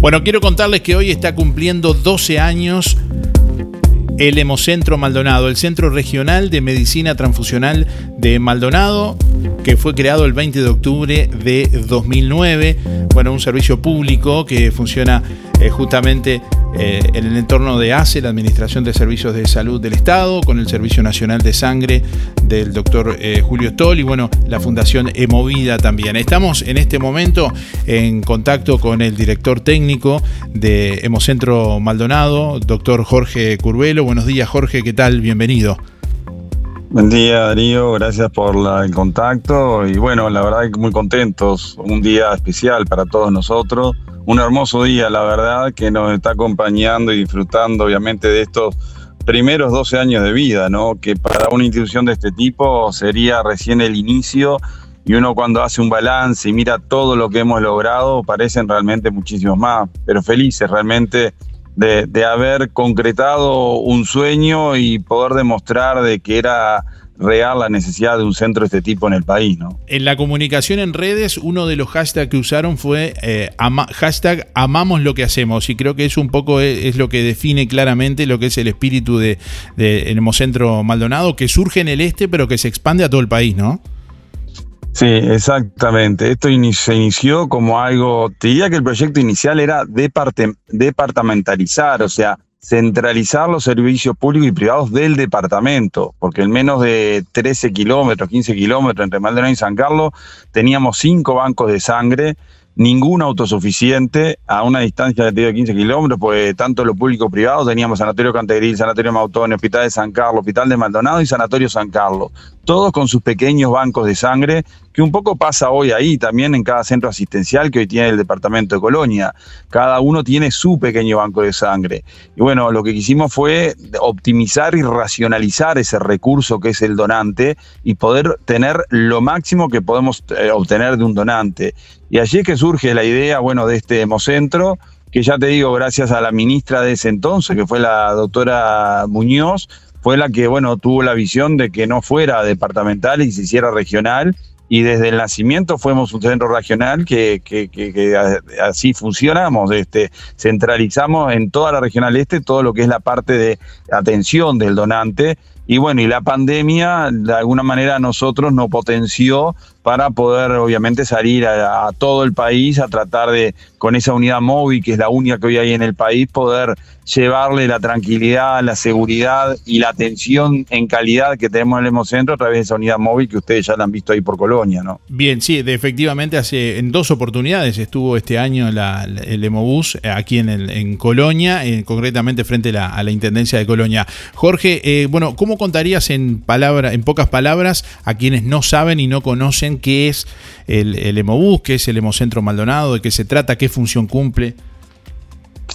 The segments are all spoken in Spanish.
Bueno, quiero contarles que hoy está cumpliendo 12 años el Hemocentro Maldonado, el Centro Regional de Medicina Transfusional de Maldonado, que fue creado el 20 de octubre de 2009. Bueno, un servicio público que funciona eh, justamente eh, en el entorno de ACE, la Administración de Servicios de Salud del Estado, con el Servicio Nacional de Sangre del doctor eh, Julio Stoll y bueno, la Fundación Emovida también. Estamos en este momento en contacto con el director técnico de Hemocentro Maldonado, doctor Jorge Curvelo. Buenos días Jorge, ¿qué tal? Bienvenido. Buen día Darío, gracias por el contacto. Y bueno, la verdad que muy contentos, un día especial para todos nosotros. Un hermoso día, la verdad, que nos está acompañando y disfrutando, obviamente, de estos primeros 12 años de vida, ¿no? Que para una institución de este tipo sería recién el inicio. Y uno cuando hace un balance y mira todo lo que hemos logrado, parecen realmente muchísimos más, pero felices realmente de, de haber concretado un sueño y poder demostrar de que era real la necesidad de un centro de este tipo en el país. ¿no? En la comunicación en redes, uno de los hashtags que usaron fue eh, hashtag amamos lo que hacemos y creo que eso un poco es, lo que define claramente lo que es el espíritu de, de Hemocentro Maldonado, que surge en el este pero que se expande a todo el país, ¿no? Sí, exactamente. Esto se inició como algo, te diría que el proyecto inicial era departamentalizar, o sea, centralizar los servicios públicos y privados del departamento, porque en menos de 13 kilómetros, 15 kilómetros entre Maldonado y San Carlos, teníamos cinco bancos de sangre, ningún autosuficiente a una distancia de 15 kilómetros, pues tanto lo público privado teníamos Sanatorio Cantegril, Sanatorio Mautón, Hospital de San Carlos, Hospital de Maldonado y Sanatorio San Carlos, todos con sus pequeños bancos de sangre que un poco pasa hoy ahí también en cada centro asistencial que hoy tiene el departamento de Colonia. Cada uno tiene su pequeño banco de sangre. Y bueno, lo que quisimos fue optimizar y racionalizar ese recurso que es el donante y poder tener lo máximo que podemos eh, obtener de un donante. Y allí es que surge la idea, bueno, de este hemocentro, que ya te digo, gracias a la ministra de ese entonces, que fue la doctora Muñoz, fue la que, bueno, tuvo la visión de que no fuera departamental y se hiciera regional. Y desde el nacimiento fuimos un centro regional que, así funcionamos, este, centralizamos en toda la regional este todo lo que es la parte de atención del donante. Y bueno, y la pandemia de alguna manera a nosotros nos potenció para poder obviamente salir a, todo el país a tratar de, con esa unidad móvil, que es la única que hoy hay en el país, poder llevarle la tranquilidad, la seguridad y la atención en calidad que tenemos en el Hemocentro a través de esa unidad móvil que ustedes ya la han visto ahí por Colonia, ¿no? Bien, sí, efectivamente hace en dos oportunidades estuvo este año el Hemobús eh, aquí en, en Colonia, eh, concretamente frente a la, Intendencia de Colonia. Jorge, eh, bueno, ¿cómo contarías en, palabra, en pocas palabras a quienes no saben y no conocen qué es el, el Hemobús, qué es el Hemocentro Maldonado, de qué se trata, qué función cumple.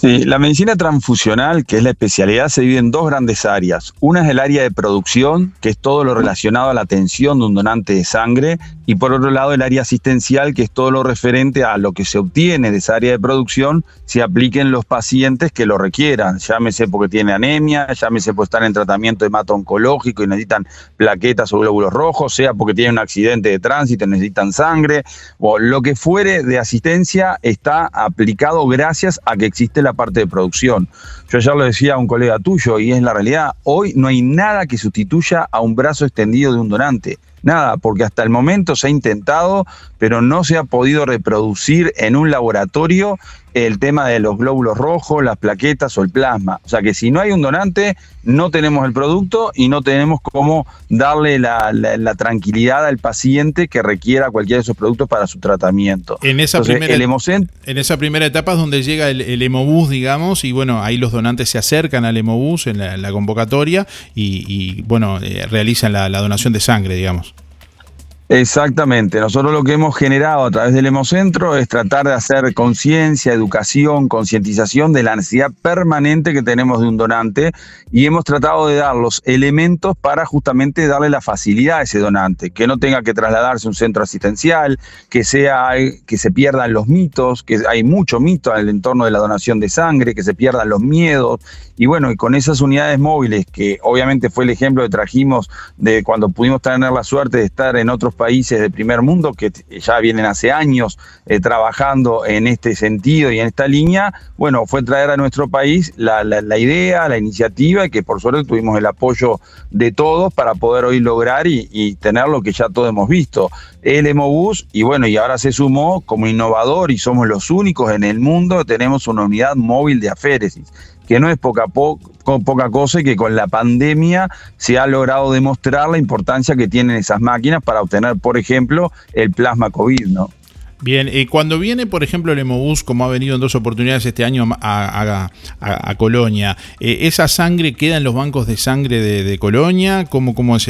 Sí, la medicina transfusional, que es la especialidad, se divide en dos grandes áreas. Una es el área de producción, que es todo lo relacionado a la atención de un donante de sangre, y por otro lado el área asistencial, que es todo lo referente a lo que se obtiene de esa área de producción, se apliquen los pacientes que lo requieran, llámese porque tiene anemia, llámese por estar en tratamiento de hemato oncológico y necesitan plaquetas o glóbulos rojos, sea porque tienen un accidente de tránsito y necesitan sangre, o lo que fuere de asistencia está aplicado gracias a que existe la parte de producción. Yo ayer lo decía a un colega tuyo y es la realidad, hoy no hay nada que sustituya a un brazo extendido de un donante. Nada, porque hasta el momento se ha intentado, pero no se ha podido reproducir en un laboratorio el tema de los glóbulos rojos, las plaquetas o el plasma. O sea que si no hay un donante, no tenemos el producto y no tenemos cómo darle la, tranquilidad al paciente que requiera cualquiera de esos productos para su tratamiento. En esa, primera, en esa primera etapa es donde llega el, hemobús, digamos, y bueno, ahí los donantes se acercan al hemobús en la, convocatoria y, bueno, eh, realizan la donación de sangre, digamos. Exactamente. Nosotros lo que hemos generado a través del Hemocentro es tratar de hacer conciencia, educación, concientización de la necesidad permanente que tenemos de un donante y hemos tratado de dar los elementos para justamente darle la facilidad a ese donante, que no tenga que trasladarse a un centro asistencial, que sea que se pierdan los mitos, que hay mucho mito en el entorno de la donación de sangre, que se pierdan los miedos y bueno, y con esas unidades móviles que obviamente fue el ejemplo que trajimos de cuando pudimos tener la suerte de estar en otros países de primer mundo que ya vienen hace años eh, trabajando en este sentido y en esta línea, bueno, fue traer a nuestro país la, idea, la iniciativa y que por suerte tuvimos el apoyo de todos para poder hoy lograr y, tener lo que ya todos hemos visto. El Emobus, y bueno, y ahora se sumó como innovador y somos los únicos en el mundo, tenemos una unidad móvil de aféresis que no es poca, poca cosa y que con la pandemia se ha logrado demostrar la importancia que tienen esas máquinas para obtener, por ejemplo, el plasma COVID, ¿no? Bien, y cuando viene, por ejemplo, el Hemobús, como ha venido en dos oportunidades este año a, Colonia, eh, ¿esa sangre queda en los bancos de sangre de, Colonia? ¿Cómo, cómo es,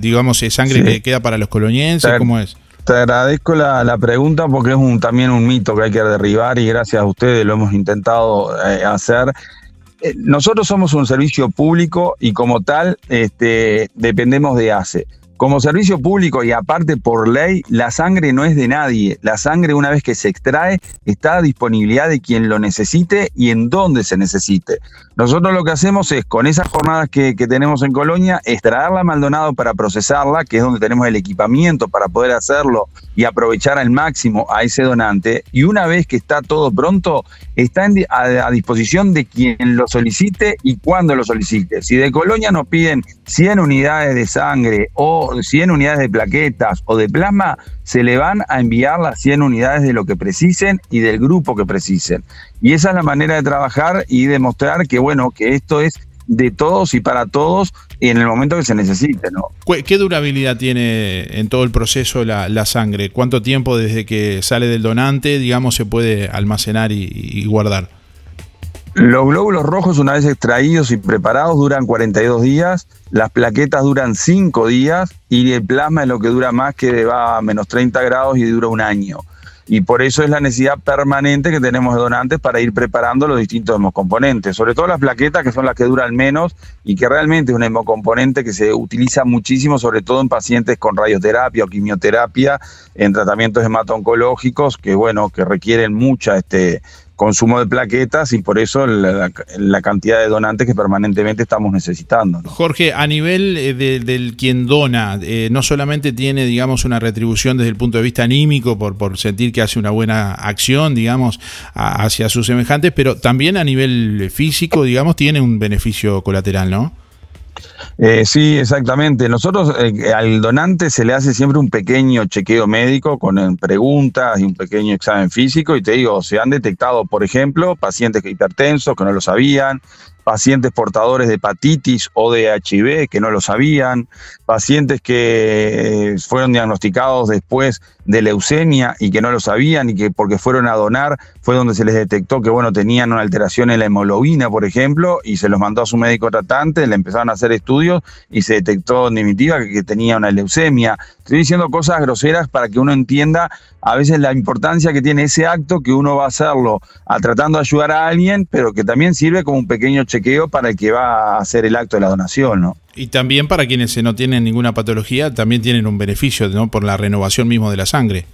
digamos, es sangre que queda para los colonienses? ¿Cómo es? Te agradezco la, pregunta porque es un, también un mito que hay que derribar y gracias a ustedes lo hemos intentado eh, hacer. Eh, nosotros somos un servicio público y como tal este, dependemos de ACE. Como servicio público y aparte por ley, la sangre no es de nadie. La sangre una vez que se extrae está a disponibilidad de quien lo necesite y en donde se necesite. Nosotros lo que hacemos es, con esas jornadas que, tenemos en Colonia, extraerla a Maldonado para procesarla, que es donde tenemos el equipamiento para poder hacerlo y aprovechar al máximo a ese donante. Y una vez que está todo pronto, está a, a disposición de quien lo solicite y cuando lo solicite. Si de Colonia nos piden 100 unidades de sangre o 100 unidades de plaquetas o de plasma, se le van a enviar las 100 unidades de lo que precisen y del grupo que precisen. Y esa es la manera de trabajar y demostrar que, bueno, que esto es de todos y para todos en el momento que se necesite. ¿Qué durabilidad tiene en todo el proceso la, sangre? ¿Cuánto tiempo desde que sale del donante, digamos, se puede almacenar y guardar? Los glóbulos rojos, una vez extraídos y preparados, duran 42 días, las plaquetas duran 5 días y el plasma es lo que dura más, que va a menos 30 grados y dura un año. Y por eso es la necesidad permanente que tenemos de donantes para ir preparando los distintos hemocomponentes, sobre todo las plaquetas que son las que duran menos y que realmente es un hemocomponente que se utiliza muchísimo, sobre todo en pacientes con radioterapia o quimioterapia, en tratamientos hemato-oncológicos que bueno, que requieren mucha este, consumo de plaquetas y por eso la, cantidad de donantes que permanentemente estamos necesitando. Jorge, a nivel eh, del quien dona, eh, no solamente tiene, digamos, una retribución desde el punto de vista anímico por, por sentir que hace una buena acción, digamos, hacia sus semejantes, pero también a nivel físico, digamos, tiene un beneficio colateral, ¿no? Eh, sí, exactamente. Nosotros eh, al donante se le hace siempre un pequeño chequeo médico con eh, preguntas y un pequeño examen físico y te digo, se han detectado, por ejemplo, pacientes hipertensos que no lo sabían, pacientes portadores de hepatitis o de HIV que no lo sabían, pacientes que fueron diagnosticados después de leucemia y que no lo sabían y que porque fueron a donar fue donde se les detectó que bueno tenían una alteración en la hemoglobina, por ejemplo, y se los mandó a su médico tratante, le empezaron a hacer estudios y se detectó en definitiva que, tenía una leucemia. Estoy diciendo cosas groseras para que uno entienda a veces la importancia que tiene ese acto que uno va a hacerlo tratando de ayudar a alguien, pero que también sirve como un pequeño chequeo para el que va a hacer el acto de la donación, ¿no? Y también para quienes no tienen ninguna patología, también tienen un beneficio, ¿no? Por la renovación mismo de la sangre.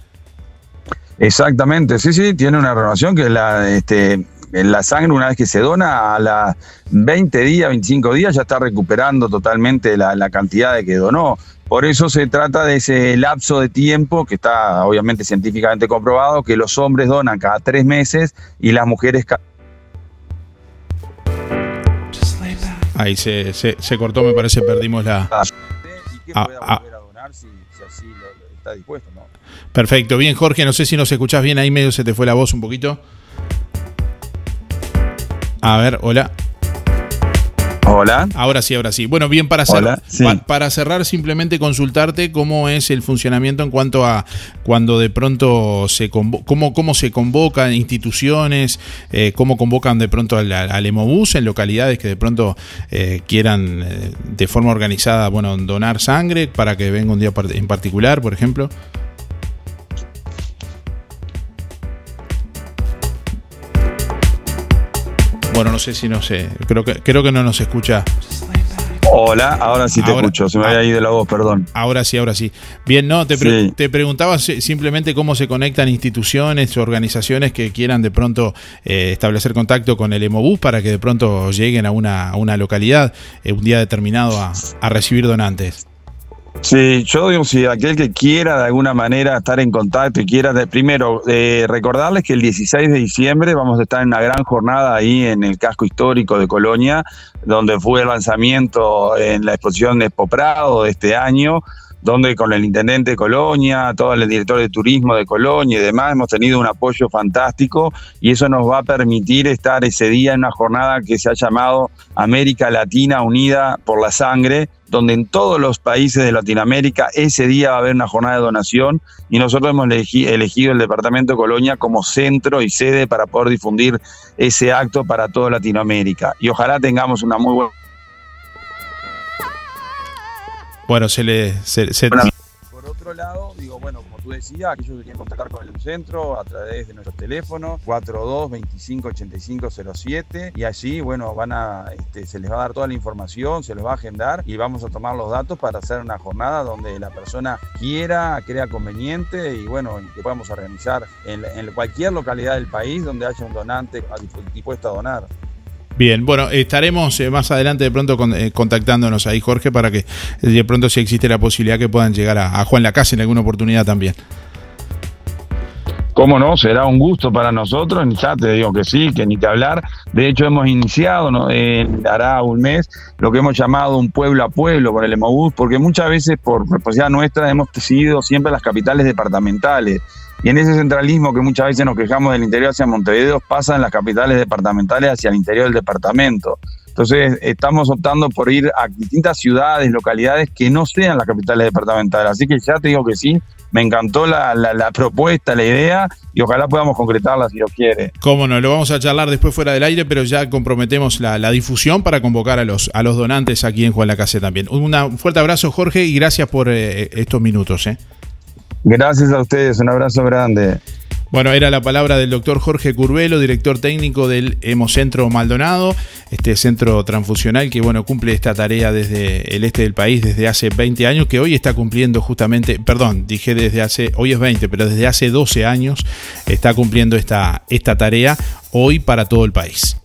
Exactamente, sí, sí, tiene una renovación que la, este, la sangre una vez que se dona a las 20 días, 25 días ya está recuperando totalmente la, la cantidad de que donó. Por eso se trata de ese lapso de tiempo que está obviamente científicamente comprobado, que los hombres donan cada tres meses y las mujeres cada Ahí se, se, cortó, me parece, perdimos la... Perfecto, bien Jorge, no sé si nos escuchás bien ahí medio se te fue la voz un poquito. A ver, hola. Hola. Ahora sí, ahora sí. Bueno, bien, para cerrar, para cerrar, simplemente consultarte cómo es el funcionamiento en cuanto a cuando de pronto se cómo, cómo se convocan instituciones, eh, cómo convocan de pronto al, al Emobús en localidades que de pronto eh, quieran eh, de forma organizada, bueno, donar sangre para que venga un día en particular, por ejemplo. Bueno, no sé si no sé. Creo que, creo que no nos escucha. Hola, ahora sí te escucho, se me había ido la voz, perdón. Ahora sí, ahora sí. Bien, no, te, te preguntaba simplemente cómo se conectan instituciones o organizaciones que quieran de pronto eh, establecer contacto con el Emobús para que de pronto lleguen a una, una localidad eh, un día determinado a, a recibir donantes. Sí, yo digo, si aquel que quiera de alguna manera estar en contacto y quiera, primero, eh, recordarles que el 16 de diciembre vamos a estar en una gran jornada ahí en el casco histórico de Colonia, donde fue el lanzamiento en la exposición de Expo de este año, donde con el intendente de Colonia, todo el director de turismo de Colonia y demás, hemos tenido un apoyo fantástico y eso nos va a permitir estar ese día en una jornada que se ha llamado América Latina Unida por la Sangre, donde en todos los países de Latinoamérica ese día va a haber una jornada de donación y nosotros hemos elegido el Departamento de Colonia como centro y sede para poder difundir ese acto para toda Latinoamérica. Y ojalá tengamos una muy buena bueno, se le... Por otro lado, digo, bueno, como tú decías, aquellos que quieren contactar con el centro a través de nuestro teléfono 42 25 85 07 y allí, bueno, van a, este, se les va a dar toda la información, se les va a agendar y vamos a tomar los datos para hacer una jornada donde la persona quiera, crea conveniente y bueno, que podamos organizar en, en cualquier localidad del país donde haya un donante dispuesto a donar. Bien, bueno, estaremos eh, más adelante de pronto eh, contactándonos ahí, Jorge, para que eh, de pronto si existe la posibilidad que puedan llegar a, Juan la Casa en alguna oportunidad también. ¿Cómo no? Será un gusto para nosotros, ya te digo que sí, que ni te hablar. De hecho, hemos iniciado, ¿no? hará un mes, lo que hemos llamado un pueblo a pueblo con el Emobús, porque muchas veces por responsabilidad nuestra hemos seguido siempre las capitales departamentales. Y en ese centralismo que muchas veces nos quejamos del interior hacia Montevideo, pasa en las capitales departamentales hacia el interior del departamento. Entonces, estamos optando por ir a distintas ciudades, localidades que no sean las capitales departamentales. Así que ya te digo que sí, me encantó la, propuesta, la idea, y ojalá podamos concretarla si Dios quiere. Cómo no, lo vamos a charlar después fuera del aire, pero ya comprometemos la, difusión para convocar a los, a los donantes aquí en Juan la Casa también. un fuerte abrazo, Jorge, y gracias por eh, estos minutos. ¿eh? Gracias a ustedes, un abrazo grande. Bueno, era la palabra del doctor Jorge Curvelo, director técnico del Hemocentro Maldonado, este centro transfusional que bueno, cumple esta tarea desde el este del país desde hace 20 años, que hoy está cumpliendo justamente, perdón, dije desde hace, hoy es 20, pero desde hace 12 años está cumpliendo esta, esta tarea hoy para todo el país.